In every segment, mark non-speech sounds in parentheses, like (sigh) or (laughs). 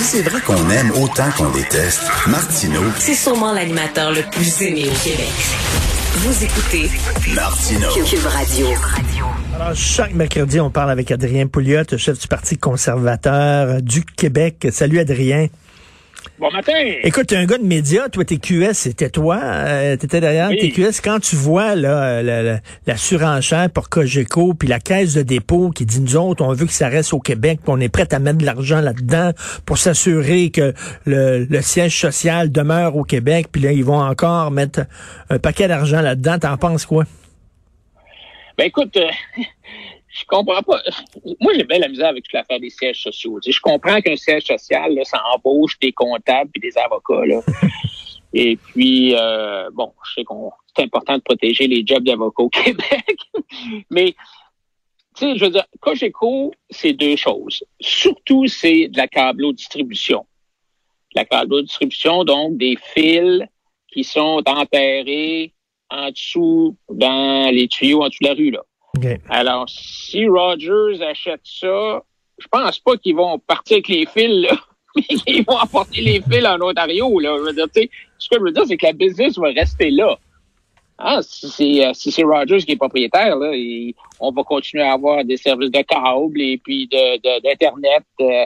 Si c'est vrai qu'on aime autant qu'on déteste, Martineau, C'est sûrement l'animateur le plus aimé au Québec. Vous écoutez Martineau. Cube Radio. Alors, chaque mercredi, on parle avec Adrien Pouliot, chef du Parti conservateur du Québec. Salut, Adrien. Bon matin. Écoute, t'es un gars de médias, toi, TQS, c'était toi, euh, t'étais derrière Oui. TQS. Quand tu vois là, la, la- la surenchère pour Cogeco, puis la caisse de dépôt qui dit, nous autres, on veut que ça reste au Québec, puis on est prêt à mettre de l'argent là-dedans pour s'assurer que le, le siège social demeure au Québec, puis là, ils vont encore mettre un paquet d'argent là-dedans. T'en penses quoi? Ben écoute, euh, je comprends pas. Moi, j'ai bien la misère avec toute l'affaire des sièges sociaux. Je comprends qu'un siège social, là, ça embauche des comptables et des avocats. Là. (laughs) Et puis, euh, bon, je sais qu'on c'est important de protéger les jobs d'avocats au (laughs) Québec. Mais, tu sais, je veux dire, Cogeco, c'est deux choses. Surtout, c'est de la câblo-distribution. La câblo-distribution, donc des fils qui sont enterrés en dessous, dans les tuyaux en dessous de la rue, là. Alors, si Rogers achète ça, je pense pas qu'ils vont partir avec les fils, là. (laughs) Ils vont apporter les fils en Ontario, là. Je veux dire, ce que je veux dire, c'est que la business va rester là. Ah, si c'est euh, si Rogers qui est propriétaire, là, on va continuer à avoir des services de câble et puis de de- d'internet, euh,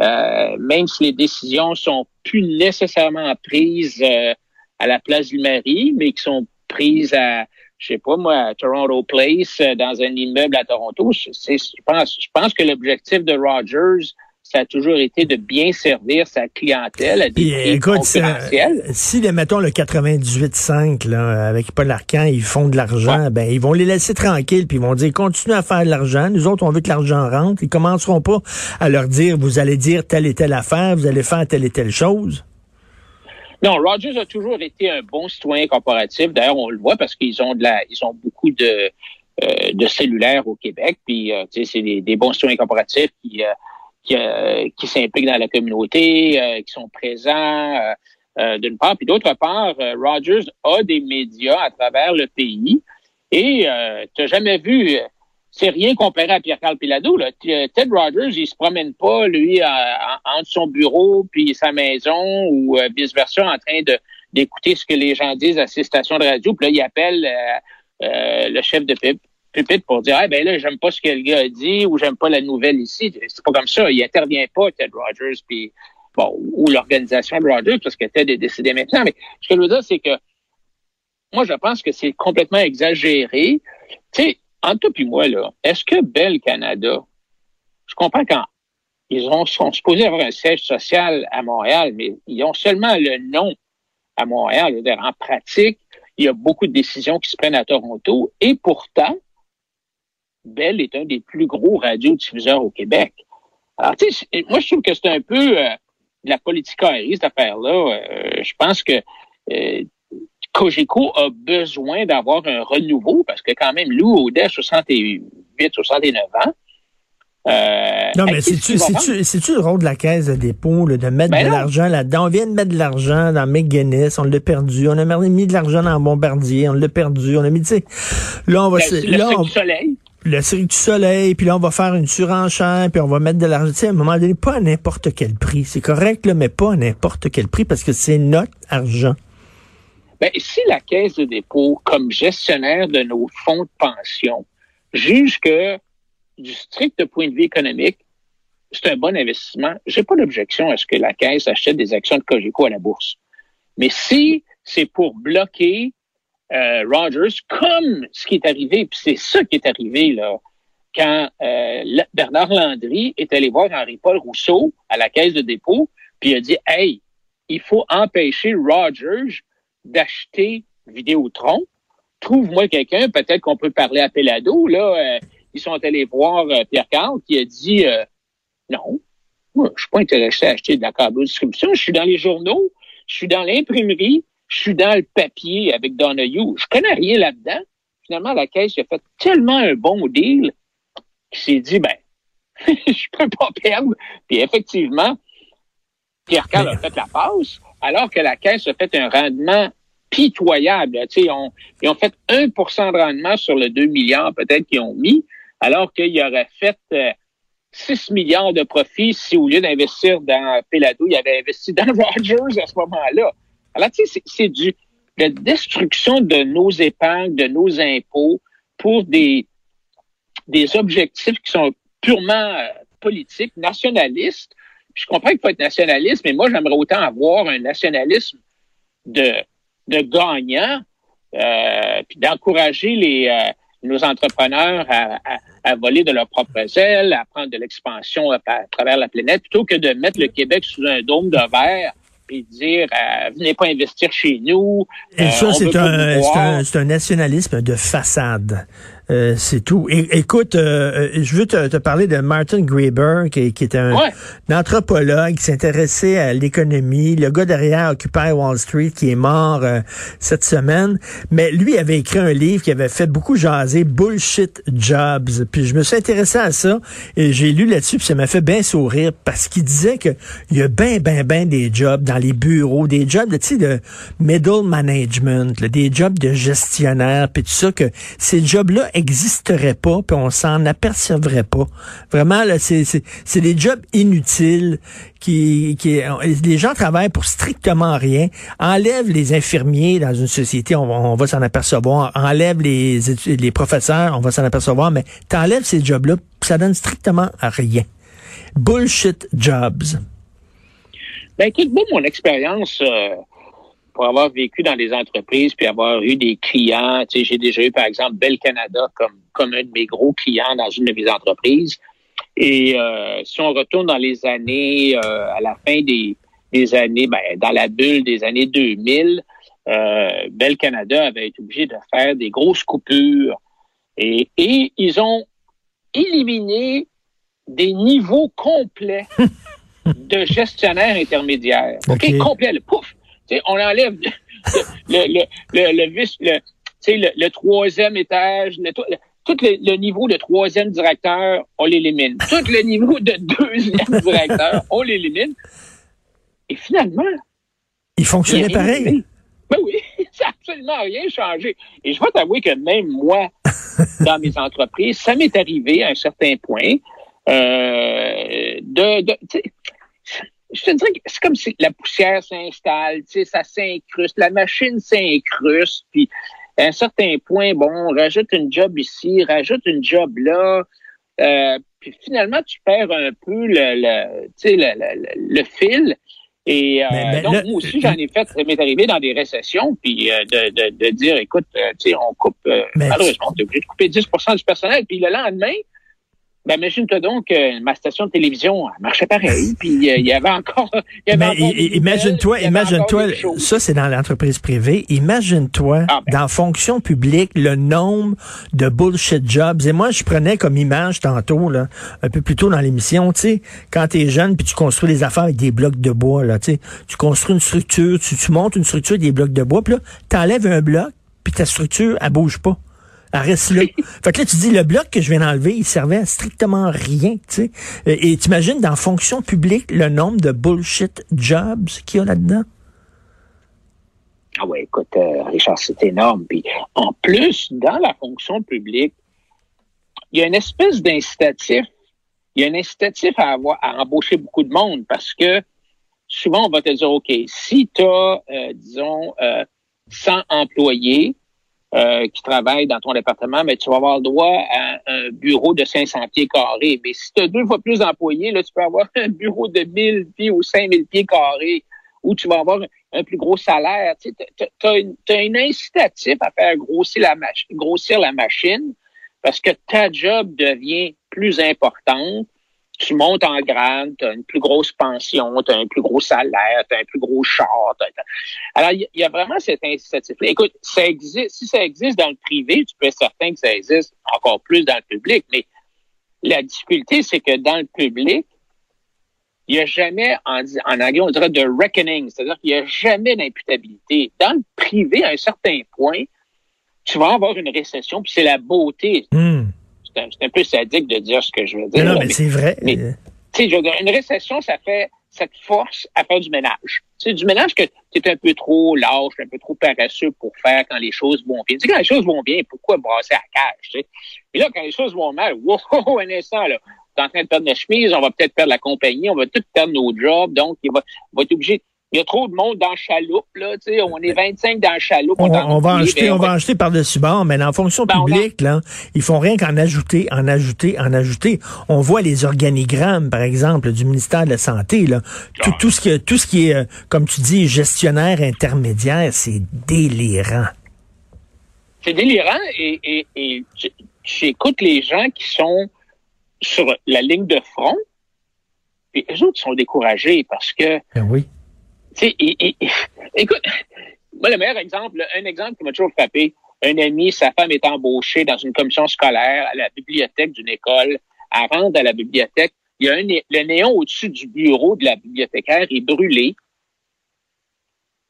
euh, même si les décisions sont plus nécessairement prises à la place du mari, mais qui sont prises à je sais pas moi, à Toronto Place, euh, dans un immeuble à Toronto. Je, c'est- je pense, je pense que l'objectif de Rogers, ça a toujours été de bien servir sa clientèle à des Puis, prix écoute, ça- concurrentiels. si, les, mettons, le 98.5, là, avec Paul Arcan, ils font de l'argent, ben, ils vont les laisser tranquilles, puis ils vont dire, continuez à faire de l'argent. Nous autres, on veut que l'argent rentre. Ils commenceront pas à leur dire, vous allez dire telle et telle affaire, vous allez faire telle et telle chose. Non, Rogers a toujours été un bon citoyen corporatif. D'ailleurs, on le voit parce qu'ils ont de la, ils ont beaucoup de, euh, de cellulaires au Québec. Puis, euh, c'est des, des bons citoyens corporatifs qui, euh, qui, euh, qui s'impliquent dans la communauté, euh, qui sont présents d'une part. Puis d'autre part, Rogers a des médias à travers le pays. Et tu n'as jamais vu, c'est rien comparé à Pierre-Carl Pilado. Là. Euh, Ted Rogers, il se promène pas, lui, en- entre son bureau puis sa maison ou euh, vice-versa en train de d'écouter ce que les gens disent à ses stations de radio. Puis là, il appelle euh, euh, le chef de pupitre pour dire, ah ben là, j'aime pas ce que le gars a dit ou j'aime pas la nouvelle ici. C'est pas comme ça. Il intervient pas, Ted Rogers, puis bon, ou l'organisation de Rogers, parce que Ted est décédé maintenant. Mais ce que je veux dire, c'est que moi, je pense que c'est complètement exagéré. Tu sais, entre toi et moi, là, est-ce que Bell Canada, je comprends quand ils ont, sont supposés avoir un siège social à Montréal, mais ils ont seulement le nom à Montréal. En pratique, il y a beaucoup de décisions qui se prennent à Toronto et pourtant, Bell est un des plus gros radiodiffuseurs au Québec. Alors, tu sais, moi, je trouve que c'est un peu euh, de la politique cette affaire-là. Euh, je pense que euh, Cogeco a besoin d'avoir un renouveau parce que quand même, Lou Audet, 68, 69 ans. Euh, Non, mais c'est-tu, c'est-tu le rôle de la caisse de dépôt, là, de mettre Ben de l'argent là-dedans? On vient de mettre de l'argent dans McGuinness, on l'a perdu. On a mis de l'argent dans Bombardier, on l'a perdu. On a mis, tu sais, là, on va, Ben, le là, Cirque on- du soleil. le Cirque du Soleil, puis là, on va faire une surenchère, puis on va mettre de l'argent. Tu sais, à un moment donné, pas à n'importe quel prix. C'est correct, là, mais pas à n'importe quel prix parce que c'est notre argent. Ben, si la Caisse de dépôt, comme gestionnaire de nos fonds de pension, juge que, du strict point de vue économique, c'est un bon investissement, j'ai pas d'objection à ce que la Caisse achète des actions de Cogeco à la bourse. Mais si c'est pour bloquer euh, Rogers, comme ce qui est arrivé, puis c'est ça qui est arrivé là, quand euh, Bernard Landry est allé voir Henri-Paul Rousseau à la Caisse de dépôt, puis il a dit, hey, il faut empêcher Rogers d'acheter Vidéotron. Trouve-moi quelqu'un, peut-être qu'on peut parler à Pelado. Là, euh, ils sont allés voir euh, Pierre Carl qui a dit euh, non. Moi, je suis pas intéressé à acheter de la câble distribution. Je suis dans les journaux, je suis dans l'imprimerie, je suis dans le papier avec Donahue. Je connais rien là-dedans. Finalement, la caisse a fait tellement un bon deal qu'il s'est dit, ben, (laughs) je peux pas perdre. Puis effectivement, Pierre Carl a fait la passe, alors que la caisse a fait un rendement pitoyable. Tu sais, ils ont fait 1% de rendement sur le 2 milliards peut-être qu'ils ont mis, alors qu'il aurait fait 6 euh, milliards de profits si au lieu d'investir dans Pelado, il avait investi dans (laughs) Rogers à ce moment-là. Alors, tu sais, c'est du la destruction de nos épargnes, de nos impôts pour des, des objectifs qui sont purement euh, politiques, nationalistes. Je comprends qu'il faut être nationaliste, mais moi, j'aimerais autant avoir un nationalisme de, de gagnants, euh, puis d'encourager les euh, nos entrepreneurs à, à, à, voler de leurs propres ailes, à prendre de l'expansion à, à, travers la planète, plutôt que de mettre le Québec sous un dôme de verre et dire euh, venez pas investir chez nous. Et ça, c'est un, un, un, nationalisme de façade. Euh, c'est tout. écoute, euh, euh, je veux te, parler de Martin Graeber, qui, qui est un, anthropologue qui s'intéressait à l'économie, le gars derrière Occupy Wall Street qui est mort cette semaine. Mais lui avait écrit un livre qui avait fait beaucoup jaser Bullshit Jobs. Puis je me suis intéressé à ça et j'ai lu là-dessus, puis ça m'a fait bien sourire parce qu'il disait que il y a bien, bien, bien des jobs dans les bureaux, des jobs de, de middle management, des jobs de gestionnaire, puis tout ça, que ces jobs-là existerait pas, puis on s'en apercevrait pas. Vraiment, là, c'est, des jobs inutiles qui, qui, les gens travaillent pour strictement rien. Enlève les infirmiers dans une société, on, va s'en apercevoir. Enlève les, les professeurs, on va s'en apercevoir. Mais t'enlèves ces jobs-là, ça donne strictement rien. Bullshit jobs. Ben écoute, moi, mon expérience euh, pour avoir vécu dans des entreprises puis avoir eu des clients, tu sais, j'ai déjà eu par exemple Bell Canada comme comme un de mes gros clients dans une de mes entreprises. Et euh, si on retourne dans les années euh, à la fin des, des années, ben, dans la bulle des années 2000, euh, Bell Canada avait été obligé de faire des grosses coupures et, et ils ont éliminé des niveaux complets (laughs) de gestionnaires intermédiaires. OK, complet, le pouf on enlève le, le, le, le, le, le, troisième étage, tout le, niveau de troisième directeur, on l'élimine. Tout le niveau de deuxième (laughs) directeur, on l'élimine. Et finalement... Il fonctionnait pareil. Ben oui, (laughs) ça n'a absolument rien changé. Et je vais t'avouer que même moi, dans mes entreprises, ça m'est arrivé à un certain point euh, de, de je te dirais que c'est comme si la poussière s'installe, tu sais, ça s'incruste, la machine s'incruste, puis à un certain point, bon, rajoute une job ici, rajoute une job là, euh, puis finalement, tu perds un peu le, le, tu sais, le, le, fil. Et euh, donc, moi aussi, j'en ai fait, ça m'est arrivé dans des récessions, puis euh, de, de, de, dire, écoute, tu sais, on coupe, malheureusement, on est obligé de couper 10% du personnel, puis le lendemain, ben, imagine-toi donc que ma station de télévision marchait pareil, puis euh, il y avait encore. imagine-toi, imagine-toi, ça c'est dans l'entreprise privée. Imagine-toi ah, ben. dans fonction publique le nombre de bullshit jobs. Et moi, je prenais comme image tantôt là, un peu plus tôt dans l'émission, tu sais, quand t'es jeune puis tu construis des affaires avec des blocs de bois là, tu sais, tu construis une structure, tu, tu montes une structure avec des blocs de bois, puis là, t'enlèves un bloc, puis ta structure elle bouge pas. Elle reste là. fait que là, tu dis, le bloc que je viens d'enlever, il servait à strictement rien, tu sais. Et tu imagines dans fonction publique le nombre de bullshit jobs qu'il y a là-dedans? Ah ouais, écoute, euh, Richard, c'est énorme. Puis en plus, dans la fonction publique, il y a une espèce d'incitatif. Il y a un incitatif à avoir à embaucher beaucoup de monde parce que souvent on va te dire, OK, si tu as, euh, disons, euh, 100 employés, euh, qui travaillent dans ton département, mais tu vas avoir le droit à un bureau de 500 pieds carrés. Mais si tu as deux fois plus d'employés, là, tu peux avoir (laughs) un bureau de 1000 pieds ou 5000 pieds carrés où tu vas avoir un plus gros salaire. Tu as, une, un incitatif à faire grossir la, grossir la machine parce que ta job devient plus importante tu montes en grade, tu as une plus grosse pension, tu as un plus gros salaire, tu as un plus gros char. Alors, il y, a vraiment cet incitatif-là. Écoute, ça existe, si ça existe dans le privé, tu peux être certain que ça existe encore plus dans le public, mais la difficulté, c'est que dans le public, il n'y a jamais, en, en anglais, on dirait de reckoning, c'est-à-dire qu'il n'y a jamais d'imputabilité. Dans le privé, à un certain point, tu vas avoir une récession, puis c'est la beauté. Hmm. C'est un, un peu sadique de dire ce que je veux dire. Non, mais mais- c'est vrai. mais- Euh, tu sais, je veux dire, une récession, ça fait, ça te force à faire du ménage. C'est du ménage que tu es un peu trop lâche, un peu trop paresseux pour faire quand les choses vont bien. Tu sais, quand les choses vont bien, pourquoi brasser à la cage, tu sais? Et là, quand les choses vont mal, wow, (laughs) un instant, là, t'es en train de perdre notre chemise, on va peut-être perdre la compagnie, on va tout perdre nos jobs, donc il va, on va être obligé. Il y a trop de monde dans chaloupe, là, tu sais, on est 25 dans le chaloupe. on, va en acheter, ben, on va en acheter par-dessus bord, mais dans la fonction Ben, publique, là, ils font rien qu'en ajouter, en ajouter, en ajouter. On voit les organigrammes, par exemple, du ministère de la Santé, là. Tout, Ah. tout ce qui, tout ce qui est, euh, comme tu dis, gestionnaire intermédiaire, c'est délirant. c'est délirant et, et, et j'écoute les gens qui sont sur la ligne de front, puis eux autres sont découragés parce que, Ben oui. Tu sais, écoute, moi, le meilleur exemple, un exemple qui m'a toujours frappé, un ami, sa femme est embauchée dans une commission scolaire à la bibliothèque d'une école, elle rentre à la bibliothèque, il y a un, le néon au-dessus du bureau de la bibliothécaire est brûlé.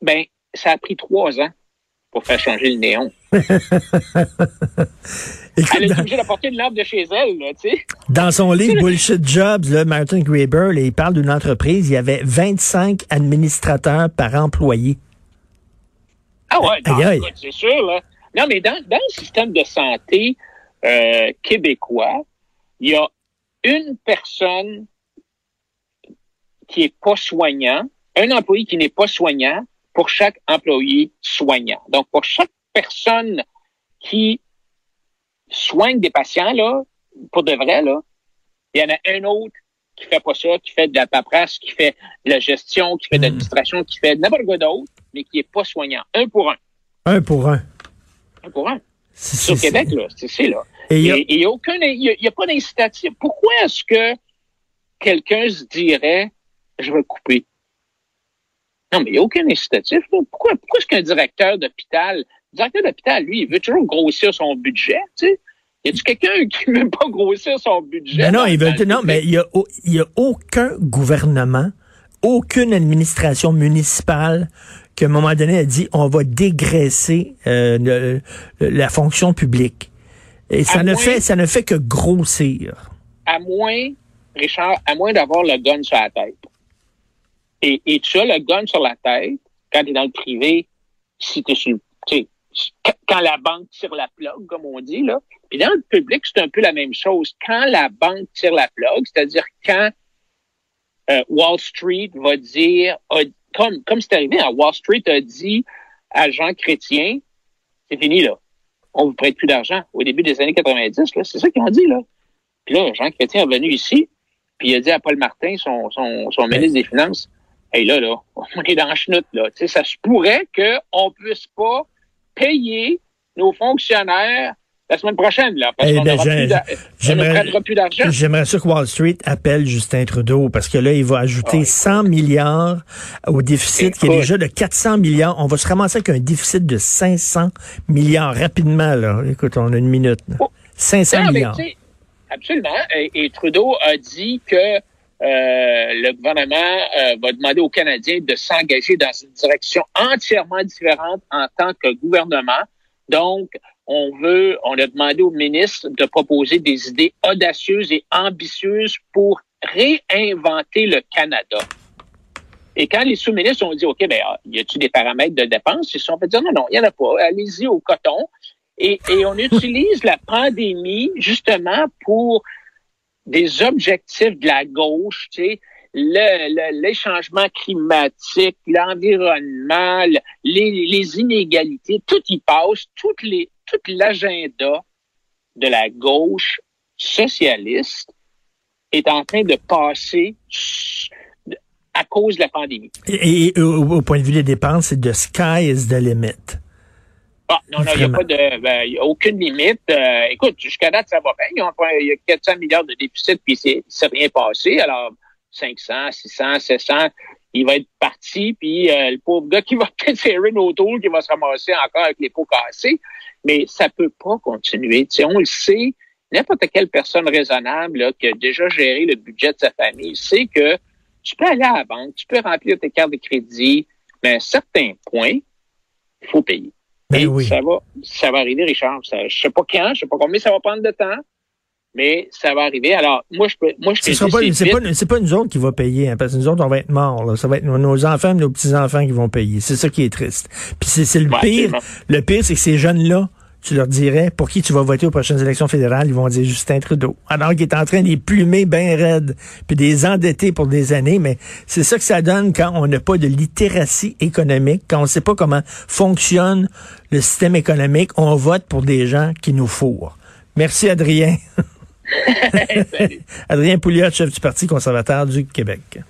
Ben, ça a pris trois ans pour faire changer le néon. (laughs) Écoute, Elle est obligée d'apporter une lampe de chez elle, là, tu sais. Dans son (laughs) livre Bullshit Jobs, là, Martin Graeber, là, il parle d'une entreprise, il y avait 25 administrateurs par employé. Ah ouais, écoute, c'est sûr, là. Non, mais dans, dans le système de santé euh, québécois, il y a une personne qui est pas soignant, un employé qui n'est pas soignant pour chaque employé soignant. Donc, pour chaque personne qui soigne des patients, là, pour de vrai, là, il y en a un autre qui fait pas ça, qui fait de la paperasse, qui fait de la gestion, qui fait de Mm. l'administration, qui fait n'importe quoi d'autre, mais qui est pas soignant. Un pour un. Un pour un. Un pour un. C'est- C'est au c'est- Québec, là. C'est là. Et il y a- il n'y a, aucun, il y a, il y a pas d'incitatif. Pourquoi est-ce que quelqu'un se dirait, je vais couper? Non, mais il n'y a aucun incitatif. là. Pourquoi, pourquoi est-ce qu'un directeur d'hôpital, le directeur d'hôpital, lui, il veut toujours grossir son budget, tu sais? Y a-tu quelqu'un (laughs) qui ne veut pas grossir son budget? Ben non, dans le non, mais il y a, il y a aucun gouvernement, aucune administration municipale qu'à un moment donné a dit on va dégraisser euh, le- le- la fonction publique. Et ça ne fait, ça ne fait que grossir. à moins, Richard, à moins d'avoir le gun sur la tête. Et, et tu as le gun sur la tête, quand tu es dans le privé, si tu es sur quand- la banque tire la plug, comme on dit, là. Puis dans le public, c'est un peu la même chose. Quand la banque tire la plug, c'est-à-dire quand euh, Wall Street va dire, a- comme comme c'est arrivé, hein, Wall Street a dit à Jean Chrétien, c'est fini là, on vous prête plus d'argent. Au début des années 90, là, c'est ça qu'ils ont dit là. Puis là, Jean Chrétien est venu ici, puis il a dit à Paul Martin, son, son, son ministre des Finances, Hey là, là, on est dans le chenoute, là. Tu sais, ça se pourrait qu'on puisse pas payer nos fonctionnaires la semaine prochaine, là, parce Eh qu'on ben, plus ne d'argent. J'aimerais ça que Wall Street appelle Justin Trudeau parce que là, il va ajouter Ouais. 100 milliards au déficit qui est déjà de 400 milliards. On va se ramasser avec un déficit de 500 milliards rapidement. Là. Écoute, on a une minute. là. Oh. 500 Non, mais milliards. absolument. Et, et Trudeau a dit que le gouvernement euh, va demander aux Canadiens de s'engager dans une direction entièrement différente en tant que gouvernement. Donc, on veut, on a demandé au ministre de proposer des idées audacieuses et ambitieuses pour réinventer le Canada. Et quand les sous-ministres ont dit, OK, ben, ah, y a-t-il des paramètres de dépenses? Ils sont fait dire, non, non, il n'y en a pas. Allez-y au coton. Et on utilise la pandémie justement pour des objectifs de la gauche, tu sais, le, le- les changements climatiques, l'environnement, le- les, les inégalités, tout y passe, toutes les, tout l'agenda de la gauche socialiste est en train de passer à cause de la pandémie. Et, au point de vue des dépenses, c'est de sky is the limit. Ah, non, non, il n'y a pas de, ben, il y a aucune limite. Euh, écoute, jusqu'à date, ça va bien. Ils ont fait- Il y a 400 milliards de déficit, puis c'est, c'est rien passé. Alors, 500, 600, 700, il va être parti, puis euh, le pauvre gars qui va (laughs) peut-être serrer nos tours, qui va se ramasser encore avec les pots cassés. Mais ça peut pas continuer. Tu sais, on le sait, n'importe quelle personne raisonnable là, qui a déjà géré le budget de sa famille sait que tu peux aller à la banque, tu peux remplir tes cartes de crédit, mais à un certain point, il faut payer. Ben Et oui. ça va, ça va arriver, Richard. Ça, je sais pas quand, je sais pas combien ça va prendre de temps, mais ça va arriver. Alors, moi, je peux, moi, je pas, c'est pas, c'est pas nous autres qui va payer, hein, parce que nous autres, on va être morts. Là. Ça va être nos, enfants, nos petits-enfants qui vont payer. C'est ça qui est triste. Puis c'est, c'est le Ouais, pire. absolument. Le pire, c'est que ces jeunes-là, tu leur dirais pour qui tu vas voter aux prochaines élections fédérales, ils vont dire Justin Trudeau. Alors qu'il est en train de les plumer bien raides, puis des endetter pour des années, mais c'est ça que ça donne quand on n'a pas de littératie économique, quand on ne sait pas comment fonctionne le système économique, on vote pour des gens qui nous fourrent. Merci Adrien. (laughs) (laughs) Adrien Pouliot, chef du Parti conservateur du Québec.